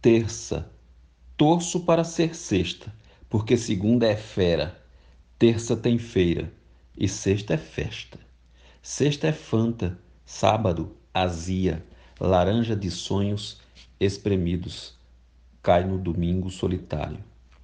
Terça. Torço para ser sexta, porque segunda é fera, terça tem feira e sexta é festa. Sexta é fanta, sábado, azia, laranja de sonhos espremidos. Cai no domingo solitário.